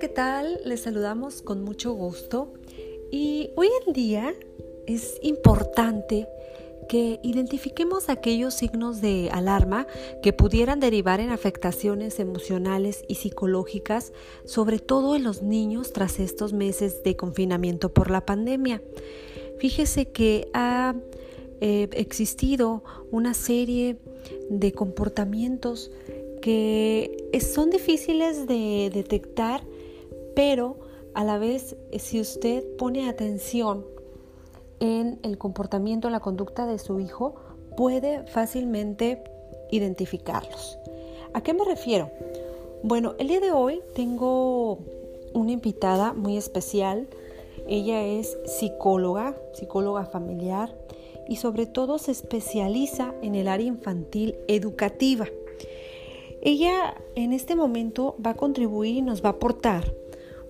¿qué tal? Les saludamos con mucho gusto y hoy en día es importante que identifiquemos aquellos signos de alarma que pudieran derivar en afectaciones emocionales y psicológicas, sobre todo en los niños tras estos meses de confinamiento por la pandemia. Fíjese que ha eh, existido una serie de comportamientos que son difíciles de detectar, pero a la vez si usted pone atención en el comportamiento, en la conducta de su hijo, puede fácilmente identificarlos. ¿A qué me refiero? Bueno, el día de hoy tengo una invitada muy especial. Ella es psicóloga, psicóloga familiar y sobre todo se especializa en el área infantil educativa. Ella en este momento va a contribuir y nos va a aportar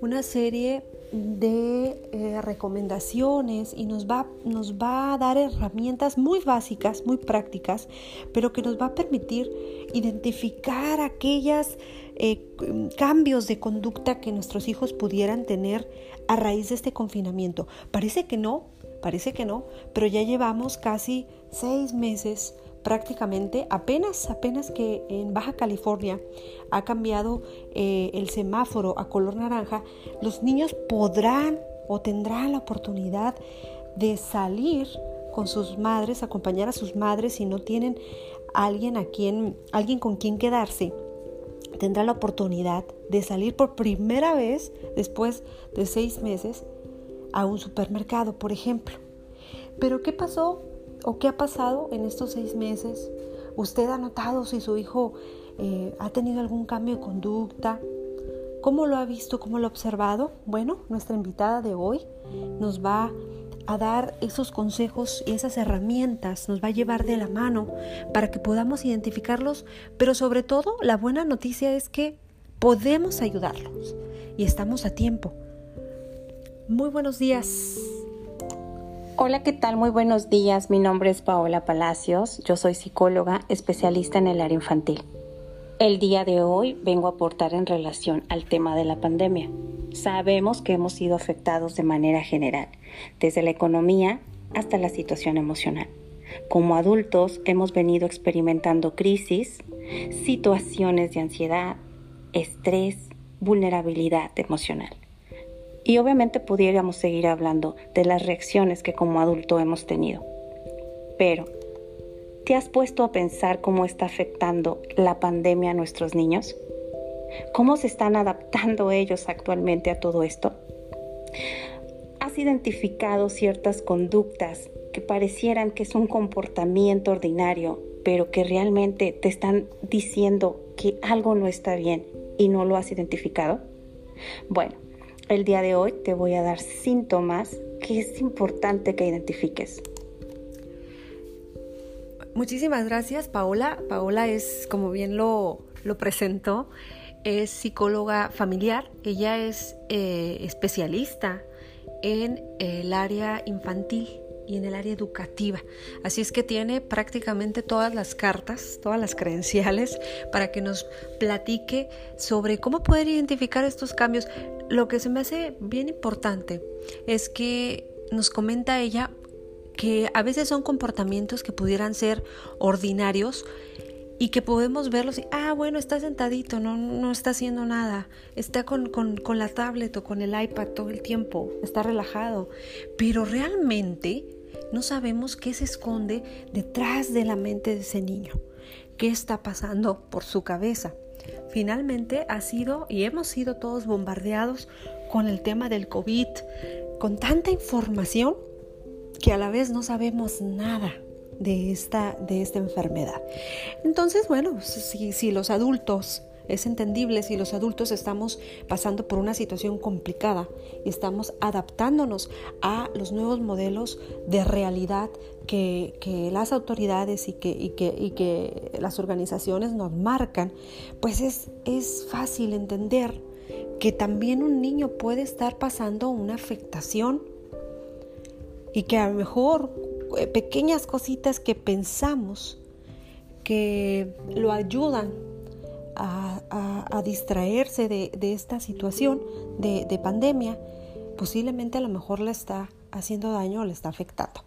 una serie de eh, recomendaciones y nos va, nos va a dar herramientas muy básicas, muy prácticas, pero que nos va a permitir identificar aquellos eh, cambios de conducta que nuestros hijos pudieran tener a raíz de este confinamiento. Parece que no, parece que no, pero ya llevamos casi seis meses prácticamente apenas, apenas que en Baja California ha cambiado eh, el semáforo a color naranja, los niños podrán o tendrán la oportunidad de salir con sus madres, acompañar a sus madres si no tienen alguien a quien, alguien con quien quedarse, tendrá la oportunidad de salir por primera vez después de seis meses a un supermercado, por ejemplo. Pero ¿qué pasó o qué ha pasado en estos seis meses? ¿Usted ha notado si su hijo eh, ha tenido algún cambio de conducta? ¿Cómo lo ha visto? ¿Cómo lo ha observado? Bueno, nuestra invitada de hoy nos va a dar esos consejos y esas herramientas, nos va a llevar de la mano para que podamos identificarlos, pero sobre todo la buena noticia es que podemos ayudarlos y estamos a tiempo. Muy buenos días. Hola, ¿qué tal? Muy buenos días. Mi nombre es Paola Palacios. Yo soy psicóloga especialista en el área infantil. El día de hoy vengo a aportar en relación al tema de la pandemia. Sabemos que hemos sido afectados de manera general, desde la economía hasta la situación emocional. Como adultos hemos venido experimentando crisis, situaciones de ansiedad, estrés, vulnerabilidad emocional. Y obviamente pudiéramos seguir hablando de las reacciones que como adulto hemos tenido. Pero, ¿te has puesto a pensar cómo está afectando la pandemia a nuestros niños? ¿Cómo se están adaptando ellos actualmente a todo esto? ¿Has identificado ciertas conductas que parecieran que es un comportamiento ordinario, pero que realmente te están diciendo que algo no está bien y no lo has identificado? Bueno, el día de hoy te voy a dar síntomas que es importante que identifiques. Muchísimas gracias, Paola. Paola es, como bien lo, presentó, es psicóloga familiar. Ella es eh, especialista en el área infantil y en el área educativa. Así es que tiene prácticamente todas las cartas, todas las credenciales para que nos platique sobre cómo poder identificar estos cambios. Lo que se me hace bien importante es que nos comenta ella que a veces son comportamientos que pudieran ser ordinarios y que podemos verlos y, ah, bueno, está sentadito, no, no está haciendo nada, está con, con, con la tablet o con el iPad todo el tiempo, está relajado, pero realmente no sabemos qué se esconde detrás de la mente de ese niño, qué está pasando por su cabeza. Finalmente ha sido y hemos sido todos bombardeados con el tema del COVID, con tanta información que a la vez no sabemos nada de esta, de esta enfermedad. Entonces, bueno, si, si los adultos es entendible si los adultos estamos pasando por una situación complicada y estamos adaptándonos a los nuevos modelos de realidad que, las autoridades y que, las organizaciones nos marcan, pues es, es fácil entender que también un niño puede estar pasando una afectación y que a lo mejor eh, pequeñas cositas que pensamos que lo ayudan a, distraerse de, esta situación de, de, pandemia, posiblemente a lo mejor le está haciendo daño o le está afectando.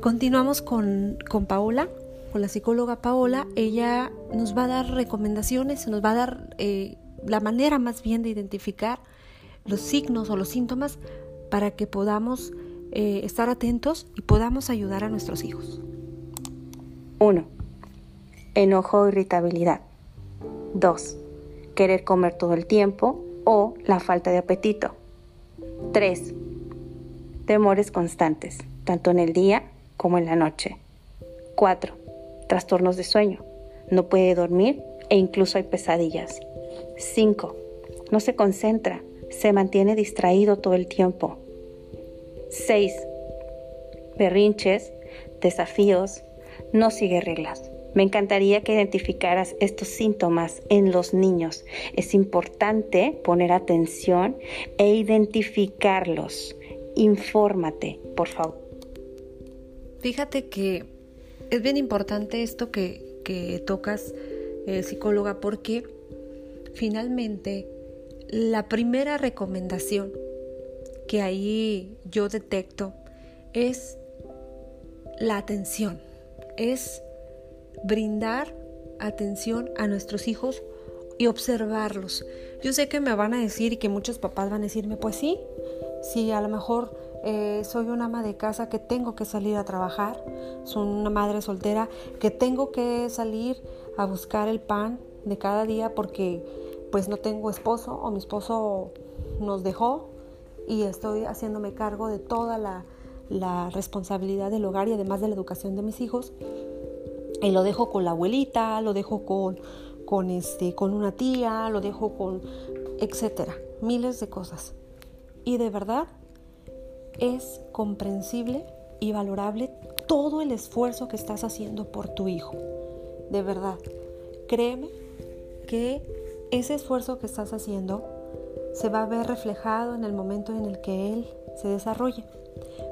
Continuamos con, con Paola, con la psicóloga Paola. Ella nos va a dar recomendaciones, nos va a dar eh, la manera más bien de identificar los signos o los síntomas para que podamos eh, estar atentos y podamos ayudar a nuestros hijos. 1. Enojo o irritabilidad. 2. Querer comer todo el tiempo o la falta de apetito. 3. Temores constantes, tanto en el día como en la noche. 4. Trastornos de sueño. No puede dormir e incluso hay pesadillas. 5. No se concentra, se mantiene distraído todo el tiempo. 6. Berrinches, desafíos, no sigue reglas. Me encantaría que identificaras estos síntomas en los niños. Es importante poner atención e identificarlos. Infórmate, por favor. Fíjate que es bien importante esto que, tocas, eh, psicóloga, porque finalmente la primera recomendación que ahí yo detecto es la atención, es brindar atención a nuestros hijos y observarlos. Yo sé que me van a decir y que muchos papás van a decirme, pues sí, si a lo mejor eh, soy una ama de casa que tengo que salir a trabajar, soy una madre soltera que tengo que salir a buscar el pan de cada día porque pues no tengo esposo o mi esposo nos dejó y estoy haciéndome cargo de toda la responsabilidad del hogar y además de la educación de mis hijos. Y lo dejo con la abuelita, lo dejo con, con, este, con una tía, lo dejo con, etcétera, miles de cosas. Y de verdad es comprensible y valorable todo el esfuerzo que estás haciendo por tu hijo. De verdad, créeme que ese esfuerzo que estás haciendo se va a ver reflejado en el momento en el que él se desarrolle.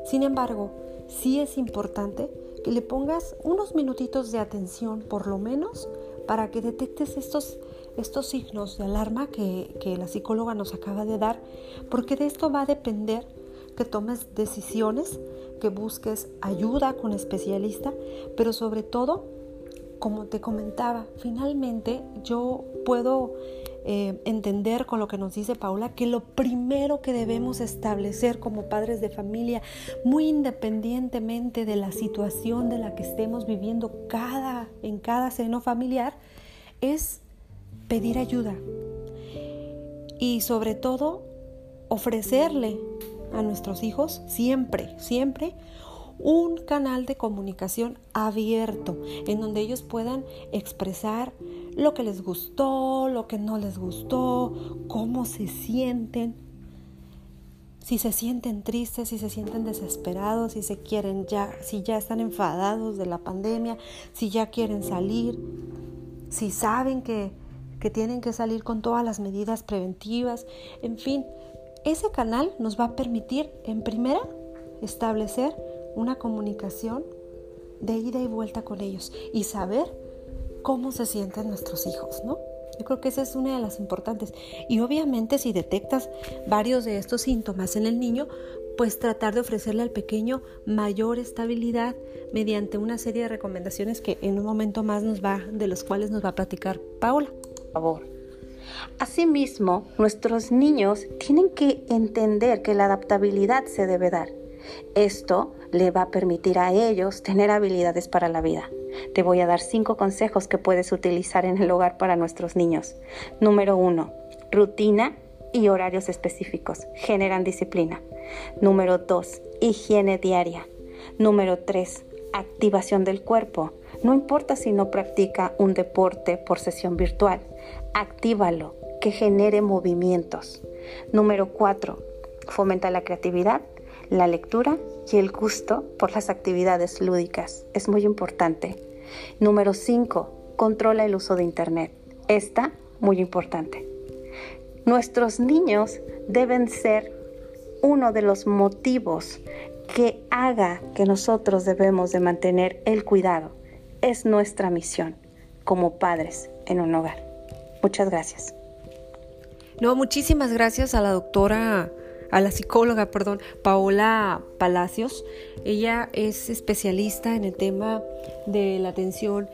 Sin embargo, sí es importante que le pongas unos minutitos de atención, por lo menos, para que detectes estos, estos signos de alarma que, que la psicóloga nos acaba de dar, porque de esto va a depender que tomes decisiones, que busques ayuda con especialista, pero sobre todo, como te comentaba, finalmente yo puedo eh, entender con lo que nos dice Paula que lo primero que debemos establecer como padres de familia, muy independientemente de la situación de la que estemos viviendo cada, en cada seno familiar, es pedir ayuda. Y sobre todo, ofrecerle a nuestros hijos siempre, siempre un canal de comunicación abierto en donde ellos puedan expresar lo que les gustó, lo que no les gustó, cómo se sienten, si se sienten tristes, si se sienten desesperados, si se quieren ya, si ya están enfadados de la pandemia, si ya quieren salir, si saben que, que tienen que salir con todas las medidas preventivas, en fin, ese canal nos va a permitir, en primera, establecer una comunicación de ida y vuelta con ellos y saber cómo se sienten nuestros hijos, ¿no? Yo creo que esa es una de las importantes. Y obviamente si detectas varios de estos síntomas en el niño, pues tratar de ofrecerle al pequeño mayor estabilidad mediante una serie de recomendaciones que en un momento más nos va, de los cuales nos va a platicar Paula. Por favor. Asimismo, nuestros niños tienen que entender que la adaptabilidad se debe dar. Esto le va a permitir a ellos tener habilidades para la vida. Te voy a dar cinco consejos que puedes utilizar en el hogar para nuestros niños. Número uno, rutina y horarios específicos generan disciplina. Número dos, higiene diaria. Número tres, activación del cuerpo. No importa si no practica un deporte por sesión virtual, actívalo, que genere movimientos. Número cuatro, fomenta la creatividad la lectura y el gusto por las actividades lúdicas. Es muy importante. Número 5. Controla el uso de Internet. Esta, muy importante. Nuestros niños deben ser uno de los motivos que haga que nosotros debemos de mantener el cuidado. Es nuestra misión. como padres en un hogar. Muchas gracias. No, muchísimas gracias a la doctora, a la psicóloga, perdón, Paola Palacios. Ella es especialista en el tema de la atención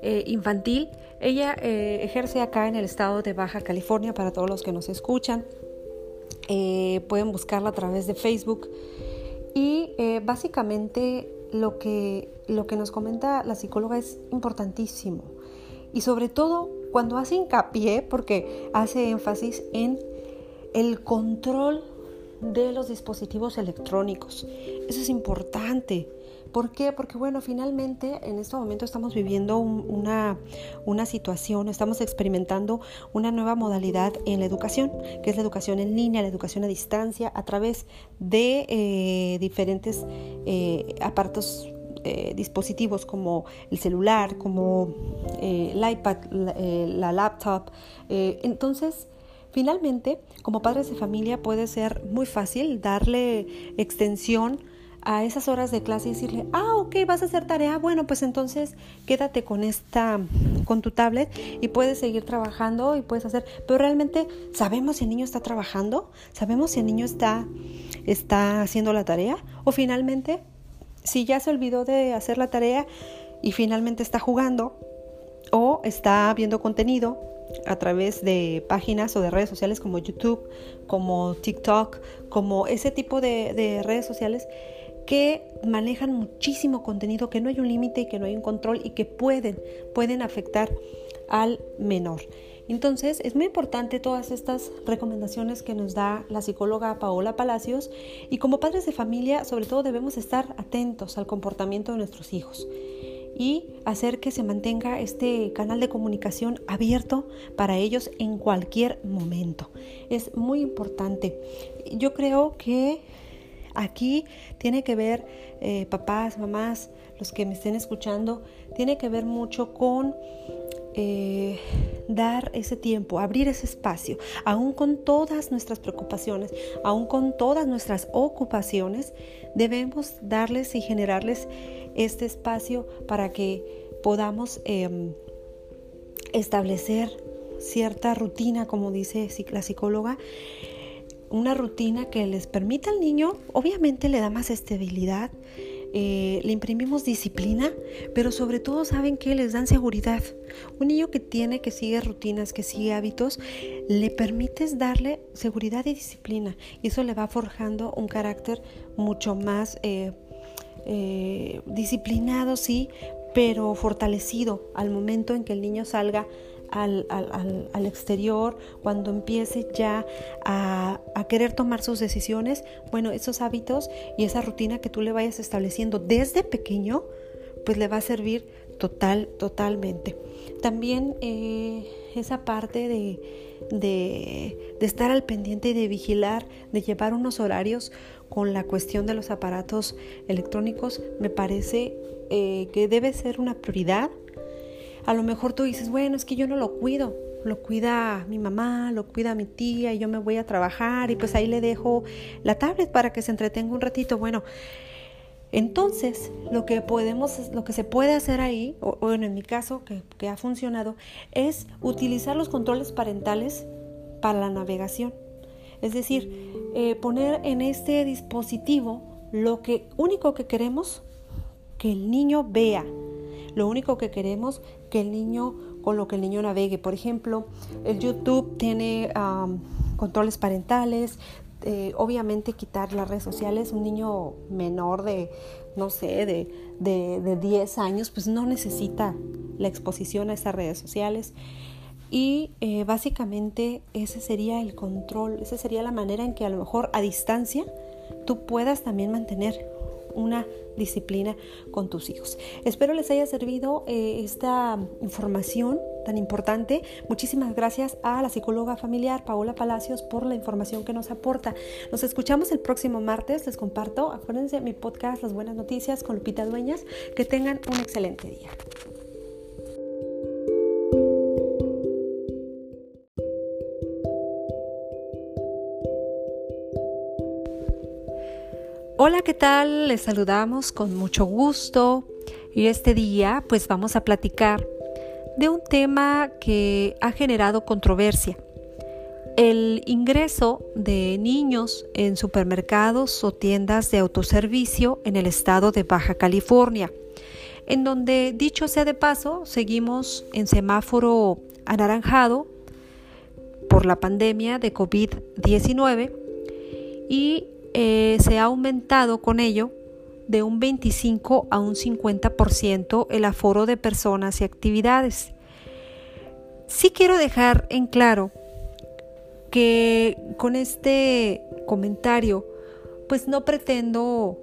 eh, infantil. Ella eh, ejerce acá en el estado de Baja California para todos los que nos escuchan. Eh, pueden buscarla a través de Facebook. Y básicamente lo que, lo que nos comenta la psicóloga es importantísimo. Y sobre todo cuando hace hincapié, porque hace énfasis en el control de los dispositivos electrónicos. Eso es importante. ¿Por qué? Porque bueno, finalmente en este momento estamos viviendo una, una, situación, estamos experimentando una nueva modalidad en la educación, que es la educación en línea, la educación a distancia, a través de eh, diferentes eh, eh, dispositivos como el celular, como el iPad, la laptop. entonces, finalmente, como padres de familia puede ser muy fácil darle extensión a esas horas de clase y decirle, ah, ok, vas a hacer tarea, bueno, pues entonces quédate con esta, con tu tablet y puedes seguir trabajando y puedes hacer, pero realmente sabemos si el niño está trabajando, sabemos si el niño está, está haciendo la tarea o finalmente, si ya se olvidó de hacer la tarea y finalmente está jugando o está viendo contenido a través de páginas o de redes sociales como YouTube, como TikTok, como ese tipo de, de redes sociales que manejan muchísimo contenido, que no hay un límite y que no hay un control y que pueden, pueden afectar al menor. Entonces, es muy importante todas estas recomendaciones que nos da la psicóloga Paola Palacios y como padres de familia, sobre todo debemos estar atentos al comportamiento de nuestros hijos y hacer que se mantenga este canal de comunicación abierto para ellos en cualquier momento. Es muy importante. Yo creo que Aquí tiene que ver, eh, papás, mamás, los que me estén escuchando, tiene que ver mucho con eh, dar ese tiempo, abrir ese espacio, aún con todas nuestras preocupaciones, aún con todas nuestras ocupaciones, debemos darles y generarles este espacio para que podamos em, establecer cierta rutina, como dice la psicóloga, una rutina que les permita al niño, obviamente le da más estabilidad, eh, le imprimimos disciplina, pero sobre todo saben que les dan seguridad. Un niño que tiene, que sigue rutinas, que sigue hábitos, le permites darle seguridad y disciplina. Y eso le va forjando un carácter mucho más eh, eh, disciplinado, sí, pero fortalecido al momento en que el niño salga al, al, al, exterior, cuando empiece ya a, a, querer tomar sus decisiones, bueno, esos hábitos y esa rutina que tú le vayas estableciendo desde pequeño, pues le va a servir total, totalmente. También eh, esa parte de, de, de, estar al pendiente y de vigilar, de llevar unos horarios con la cuestión de los aparatos electrónicos, me parece eh, que debe ser una prioridad a lo mejor tú dices, bueno, es que yo no lo cuido, lo cuida mi mamá, lo cuida mi tía y yo me voy a trabajar y pues ahí le dejo la tablet para que se entretenga un ratito. Bueno, entonces lo que podemos, lo que se puede hacer ahí, o en mi caso que ha funcionado, es utilizar los controles parentales para la navegación. Es decir, eh, poner en este dispositivo lo que único que queremos que el niño vea, lo único que queremos que el niño, con lo que el niño navegue. Por ejemplo, el YouTube tiene controles parentales, eh, obviamente quitar las redes sociales. Un niño menor de, no sé, de, de, 10 años, pues no necesita la exposición a esas redes sociales. Y eh, básicamente ese sería el control, esa sería la manera en que a lo mejor a distancia tú puedas también mantener una disciplina con tus hijos. Espero les haya servido eh, esta información tan importante. Muchísimas gracias a la psicóloga familiar Paola Palacios por la información que nos aporta. Nos escuchamos el próximo martes. Les comparto, acuérdense, mi podcast Las Buenas Noticias con Lupita Dueñas. Que tengan un excelente día. Hola, ¿qué tal? Les saludamos con mucho gusto y este día pues vamos a platicar de un tema que ha generado controversia. El ingreso de niños en supermercados o tiendas de autoservicio en el estado de Baja California, en donde, dicho sea de paso, seguimos en semáforo anaranjado por la pandemia de COVID-19 y eh, se ha aumentado con ello de un 25 a un 50% el aforo de personas y actividades. Sí quiero dejar en claro que con este comentario pues no pretendo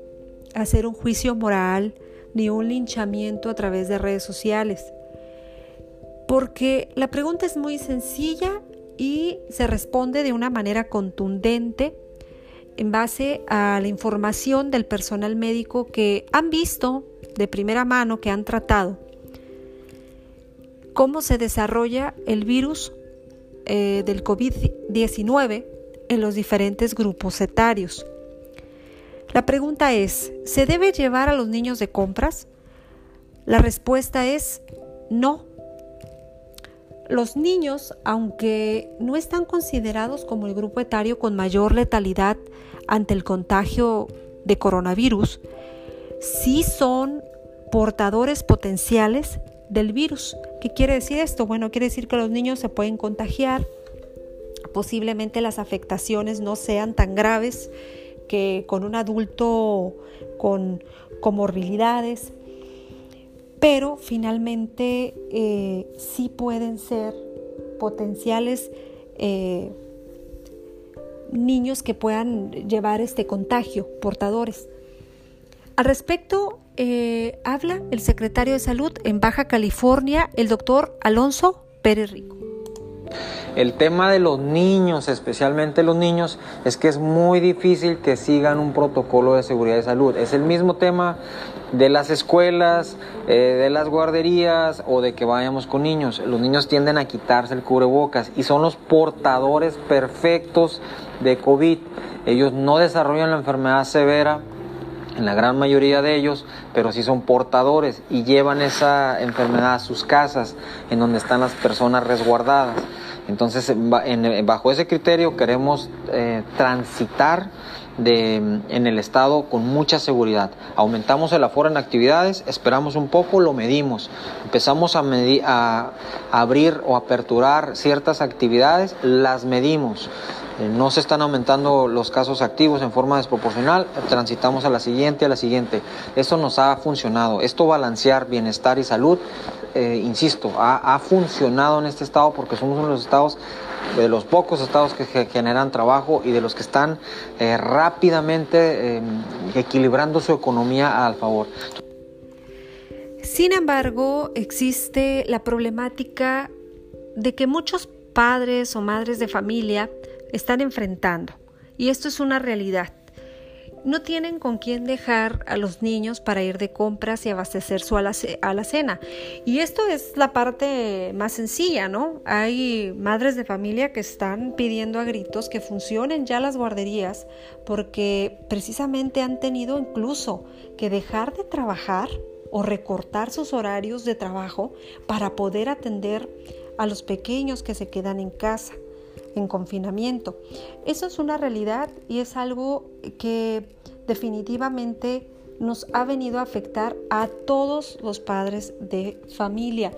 hacer un juicio moral ni un linchamiento a través de redes sociales, porque la pregunta es muy sencilla y se responde de una manera contundente en base a la información del personal médico que han visto de primera mano, que han tratado cómo se desarrolla el virus eh, del COVID-19 en los diferentes grupos etarios. La pregunta es, ¿se debe llevar a los niños de compras? La respuesta es no. Los niños, aunque no están considerados como el grupo etario con mayor letalidad ante el contagio de coronavirus, sí son portadores potenciales del virus. ¿Qué quiere decir esto? Bueno, quiere decir que los niños se pueden contagiar, posiblemente las afectaciones no sean tan graves que con un adulto con comorbilidades, pero finalmente eh, sí pueden ser potenciales eh, niños que puedan llevar este contagio, portadores. Al respecto, eh, habla el secretario de Salud en Baja California, el doctor Alonso Pérez Rico. El tema de los niños, especialmente los niños, es que es muy difícil que sigan un protocolo de seguridad de salud. Es el mismo tema de las escuelas, eh, de las guarderías o de que vayamos con niños. Los niños tienden a quitarse el cubrebocas y son los portadores perfectos de COVID. Ellos no desarrollan la enfermedad severa en la gran mayoría de ellos, pero sí son portadores y llevan esa enfermedad a sus casas, en donde están las personas resguardadas. Entonces, bajo ese criterio queremos eh, transitar de, en el estado con mucha seguridad. Aumentamos el aforo en actividades, esperamos un poco, lo medimos. Empezamos a, a abrir o aperturar ciertas actividades, las medimos. Eh, no se están aumentando los casos activos en forma desproporcional, transitamos a la siguiente, a la siguiente. Esto nos ha funcionado. Esto balancear bienestar y salud eh, insisto, ha, funcionado en este estado porque somos uno de los estados, de los pocos estados que, generan trabajo y de los que están eh, rápidamente em, equilibrando su economía al favor. Sin embargo, existe la problemática de que muchos padres o madres de familia están enfrentando. Y esto es una realidad no tienen con quién dejar a los niños para ir de compras y abastecer su alacena. Y esto es la parte más sencilla, ¿no? Hay madres de familia que están pidiendo a gritos que funcionen ya las guarderías porque precisamente han tenido incluso que dejar de trabajar o recortar sus horarios de trabajo para poder atender a los pequeños que se quedan en casa en confinamiento. Eso es una realidad y es algo que definitivamente nos ha venido a afectar a todos los padres de familia.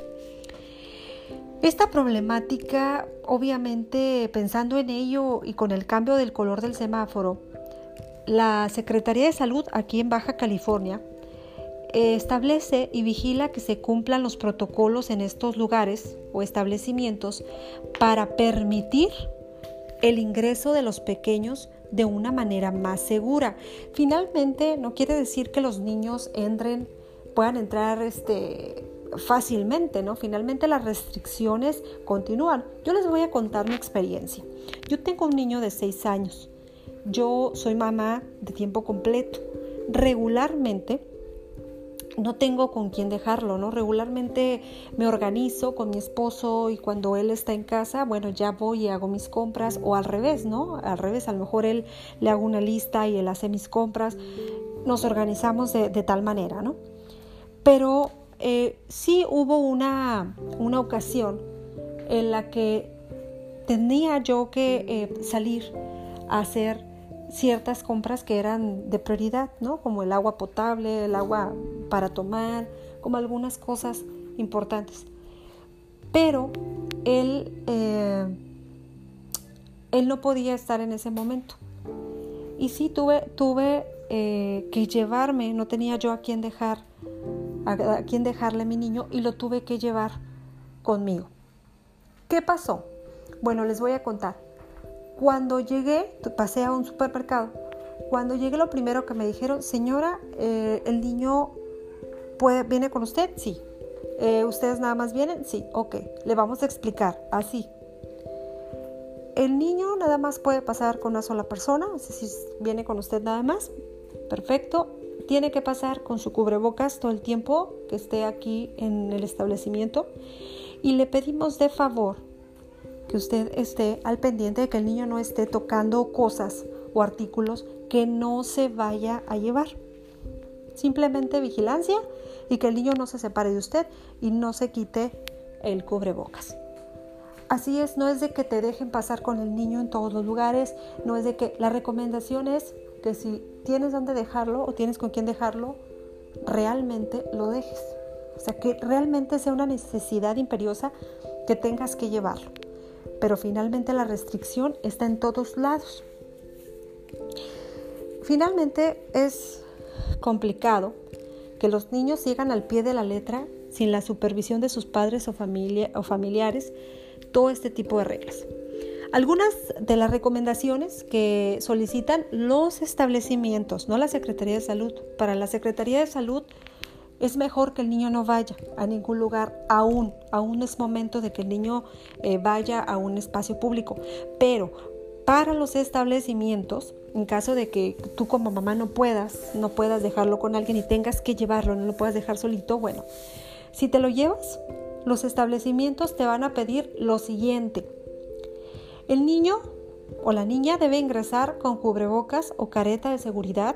Esta problemática, obviamente, pensando en ello y con el cambio del color del semáforo, la Secretaría de Salud aquí en Baja California establece y vigila que se cumplan los protocolos en estos lugares o establecimientos para permitir el ingreso de los pequeños de una manera más segura. Finalmente, no quiere decir que los niños entren, puedan entrar este, fácilmente, ¿no? Finalmente las restricciones continúan. Yo les voy a contar mi experiencia. Yo tengo un niño de 6 años. Yo soy mamá de tiempo completo. Regularmente no tengo con quién dejarlo, ¿no? Regularmente me organizo con mi esposo y cuando él está en casa, bueno, ya voy y hago mis compras o al revés, ¿no? Al revés, a lo mejor él le hago una lista y él hace mis compras. Nos organizamos de, tal manera, ¿no? Pero eh, sí hubo una, una ocasión en la que tenía yo que eh, salir a hacer ciertas compras que eran de prioridad, ¿no? Como el agua potable, el agua para tomar, como algunas cosas importantes. Pero él, eh, él no podía estar en ese momento. Y sí tuve, tuve eh, que llevarme, no tenía yo a quién dejar, a, a quién dejarle a mi niño y lo tuve que llevar conmigo. ¿Qué pasó? Bueno, les voy a contar. Cuando llegué, pasé a un supermercado. Cuando llegué, lo primero que me dijeron, señora, eh, ¿el niño viene con usted? Sí. Eh, ¿Ustedes nada más vienen? Sí. Ok, le vamos a explicar. Así. El niño nada más puede pasar con una sola persona, si viene con usted nada más. Perfecto. Tiene que pasar con su cubrebocas todo el tiempo que esté aquí en el establecimiento. Y le pedimos de favor que usted esté al pendiente de que el niño no esté tocando cosas o artículos que no se vaya a llevar. Simplemente vigilancia y que el niño no se separe de usted y no se quite el cubrebocas. Así es, no es de que te dejen pasar con el niño en todos los lugares, no es de que la recomendación es que si tienes dónde dejarlo o tienes con quién dejarlo, realmente lo dejes. O sea, que realmente sea una necesidad imperiosa que tengas que llevarlo pero finalmente la restricción está en todos lados. Finalmente es complicado que los niños sigan al pie de la letra sin la supervisión de sus padres o, familia, o familiares todo este tipo de reglas. Algunas de las recomendaciones que solicitan los establecimientos, no la Secretaría de Salud. Para la Secretaría de Salud es mejor que el niño no vaya a ningún lugar aún. Aún es momento de que el niño eh, vaya a un espacio público. Pero para los establecimientos, en caso de que tú como mamá no puedas, no puedas dejarlo con alguien y tengas que llevarlo, no lo puedas dejar solito, bueno, si te lo llevas, los establecimientos te van a pedir lo siguiente. El niño o la niña debe ingresar con cubrebocas o careta de seguridad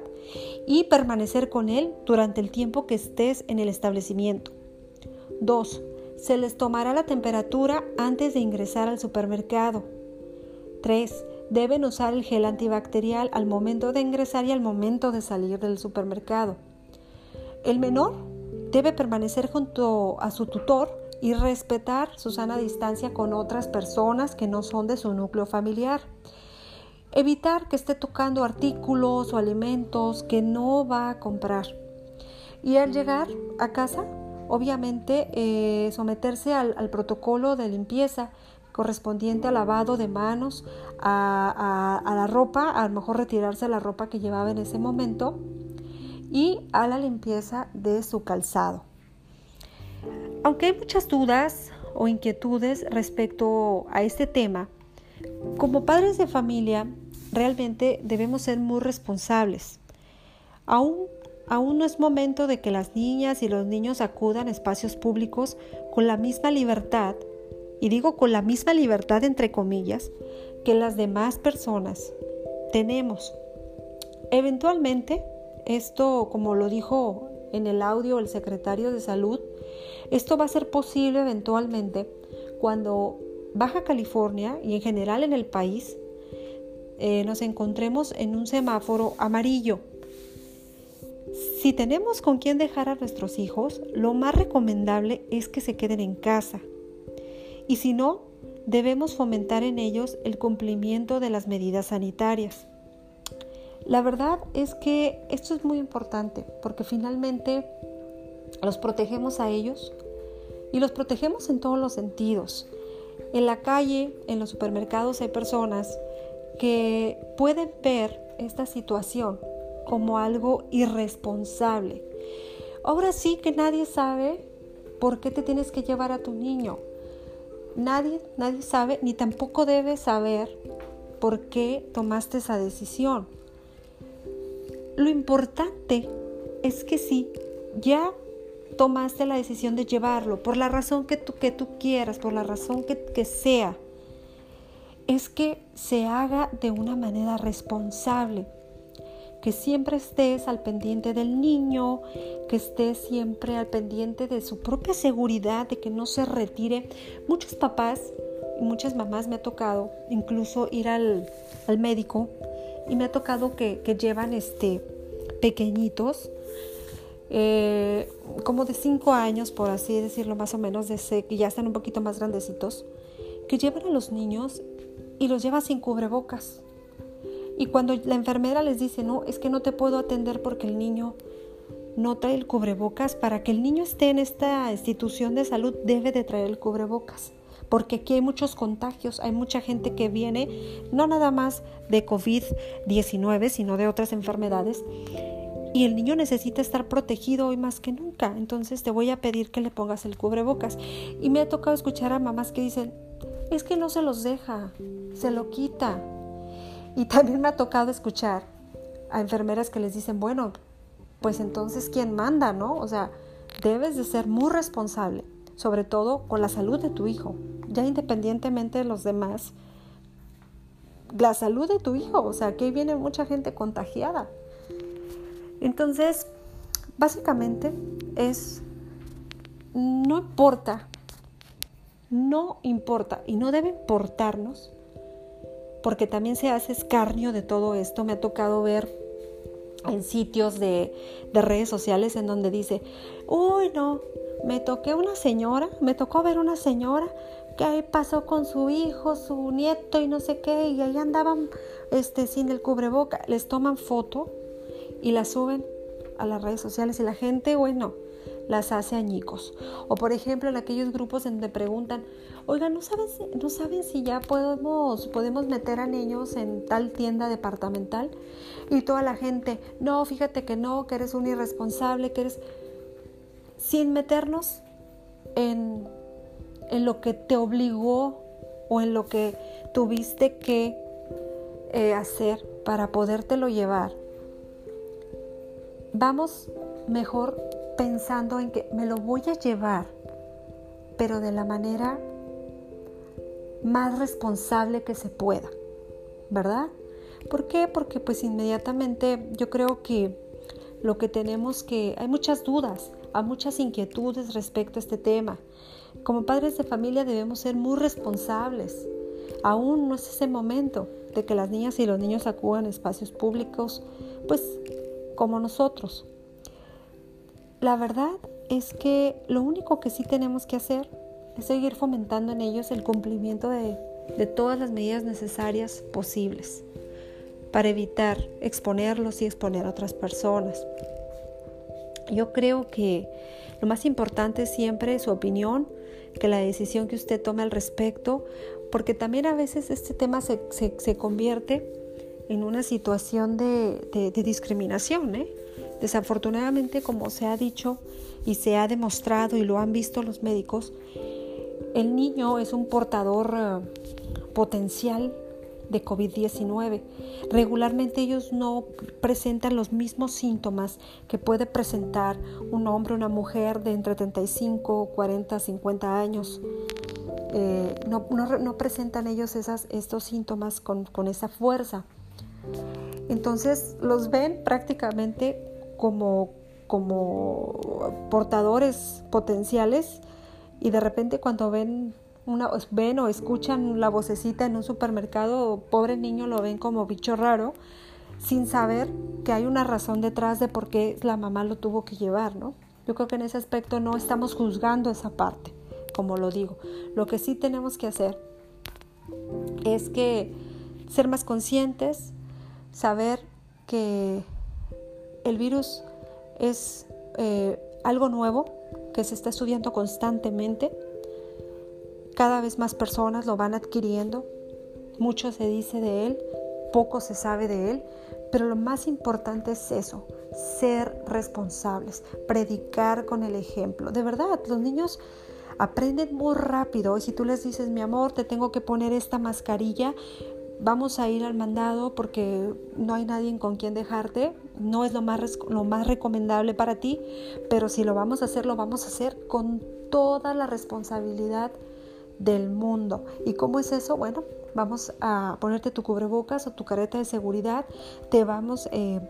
y permanecer con él durante el tiempo que estés en el establecimiento. 2. Se les tomará la temperatura antes de ingresar al supermercado. 3. Deben usar el gel antibacterial al momento de ingresar y al momento de salir del supermercado. El menor debe permanecer junto a su tutor y respetar su sana distancia con otras personas que no son de su núcleo familiar. Evitar que esté tocando artículos o alimentos que no va a comprar. Y al llegar a casa, obviamente eh, someterse al, protocolo de limpieza correspondiente al lavado de manos, a, a, la ropa, a lo mejor retirarse la ropa que llevaba en ese momento y a la limpieza de su calzado. Aunque hay muchas dudas o inquietudes respecto a este tema, como padres de familia realmente debemos ser muy responsables. Aún, aún no es momento de que las niñas y los niños acudan a espacios públicos con la misma libertad, y digo con la misma libertad entre comillas, que las demás personas tenemos. Eventualmente, esto, como lo dijo en el audio el secretario de salud, esto va a ser posible eventualmente cuando Baja California y en general en el país eh, nos encontremos en un semáforo amarillo. Si tenemos con quién dejar a nuestros hijos, lo más recomendable es que se queden en casa. Y si no, debemos fomentar en ellos el cumplimiento de las medidas sanitarias. La verdad es que esto es muy importante porque finalmente los protegemos a ellos y los protegemos en todos los sentidos. En la calle, en los supermercados hay personas que pueden ver esta situación como algo irresponsable. Ahora sí que nadie sabe por qué te tienes que llevar a tu niño. Nadie, nadie sabe, ni tampoco debe saber por qué tomaste esa decisión. Lo importante es que si ya tomaste la decisión de llevarlo, por la razón que tú, que tú quieras, por la razón que, que sea, es que se haga de una manera responsable, que siempre estés al pendiente del niño, que estés siempre al pendiente de su propia seguridad, de que no se retire. Muchos papás y muchas mamás me ha tocado incluso ir al, médico y me ha tocado que, llevan este pequeñitos eh, como de 5 años, por así decirlo, más o menos, de que ya están un poquito más grandecitos, que llevan a los niños y los lleva sin cubrebocas. Y cuando la enfermera les dice, no, es que no te puedo atender porque el niño no trae el cubrebocas, para que el niño esté en esta institución de salud debe de traer el cubrebocas. Porque aquí hay muchos contagios, hay mucha gente que viene no nada más de COVID-19, sino de otras enfermedades y el niño necesita estar protegido hoy más que nunca. Entonces te voy a pedir que le pongas el cubrebocas. Y me ha tocado escuchar a mamás que dicen, es que no se los deja, se lo quita. Y también me ha tocado escuchar a enfermeras que les dicen, bueno, pues entonces ¿quién manda, no? O sea, debes de ser muy responsable, sobre todo con la salud de tu hijo, ya independientemente de los demás. La salud de tu hijo, o sea, aquí viene mucha gente contagiada. Entonces, básicamente es, no importa, no importa y no debe importarnos, porque también se hace escarnio de todo esto. Me ha tocado ver en sitios de, redes sociales en donde dice, uy, no, me toqué una señora, me tocó ver una señora que ahí pasó con su hijo, su nieto y no sé qué, y ahí andaban este, sin el cubreboca. Les toman foto y las suben a las redes sociales y la gente, bueno, las hace añicos. O por ejemplo, en aquellos grupos donde preguntan, oiga, ¿no saben, ¿no saben si ya podemos, podemos meter a niños en tal tienda departamental? Y toda la gente, no, fíjate que no, que eres un irresponsable, que eres... Sin meternos en, en lo que te obligó o en lo que tuviste que eh, hacer para podértelo llevar vamos mejor pensando en que me lo voy a llevar, pero de la manera más responsable que se pueda, ¿verdad? ¿Por qué? Porque pues inmediatamente yo creo que lo que tenemos que, hay muchas dudas, hay muchas inquietudes respecto a este tema. Como padres de familia debemos ser muy responsables. Aún no es ese momento de que las niñas y los niños acudan a espacios públicos, pues como nosotros. La verdad es que lo único que sí tenemos que hacer es seguir fomentando en ellos el cumplimiento de, todas las medidas necesarias posibles para evitar exponerlos y exponer a otras personas. Yo creo que lo más importante es siempre su opinión, que la decisión que usted tome al respecto, porque también a veces este tema se, se convierte en una situación de, discriminación. ¿eh? Desafortunadamente, como se ha dicho y se ha demostrado y lo han visto los médicos, el niño es un portador eh, potencial de COVID-19. Regularmente ellos no presentan los mismos síntomas que puede presentar un hombre o una mujer de entre 35, 40, 50 años. Eh, no, no, presentan ellos esas, estos síntomas con, con esa fuerza. Entonces los ven prácticamente como, como portadores potenciales y de repente cuando ven, una, ven o escuchan la vocecita en un supermercado, pobre niño lo ven como bicho raro, sin saber que hay una razón detrás de por qué la mamá lo tuvo que llevar, ¿no? Yo creo que en ese aspecto no estamos juzgando esa parte, como lo digo. Lo que sí tenemos que hacer es que ser más conscientes, saber que el virus es eh, algo nuevo que se está estudiando constantemente. Cada vez más personas lo van adquiriendo. Mucho se dice de él, poco se sabe de él, pero lo más importante es eso, ser responsables, predicar con el ejemplo. De verdad, los niños aprenden muy rápido y si tú les dices, mi amor, te tengo que poner esta mascarilla, vamos a ir al mandado porque no hay nadie con quien dejarte, no es lo más, lo más recomendable para ti, pero si lo vamos a hacer, lo vamos a hacer con toda la responsabilidad del mundo. ¿Y cómo es eso? Bueno, vamos a ponerte tu cubrebocas o tu careta de seguridad, te vamos eh,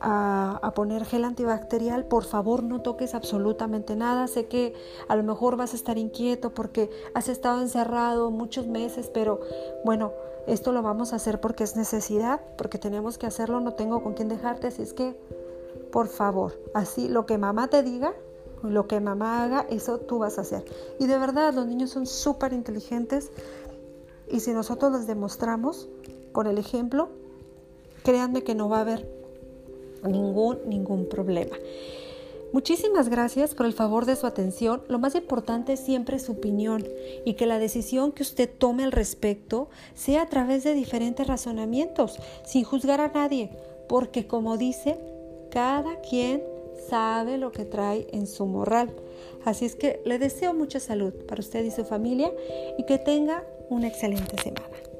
a, a, poner gel antibacterial, por favor no toques absolutamente nada, sé que a lo mejor vas a estar inquieto porque has estado encerrado muchos meses, pero bueno, esto lo vamos a hacer porque es necesidad, porque tenemos que hacerlo, no tengo con quién dejarte, así es que por favor, así lo que mamá te diga, lo que mamá haga, eso tú vas a hacer. Y de verdad, los niños son súper inteligentes y si nosotros les demostramos con el ejemplo, créanme que no va a haber ningún, ningún problema. Muchísimas gracias por el favor de su atención. Lo más importante siempre es su opinión y que la decisión que usted tome al respecto sea a través de diferentes razonamientos, sin juzgar a nadie, porque como dice, cada quien sabe lo que trae en su morral. Así es que le deseo mucha salud para usted y su familia y que tenga una excelente semana.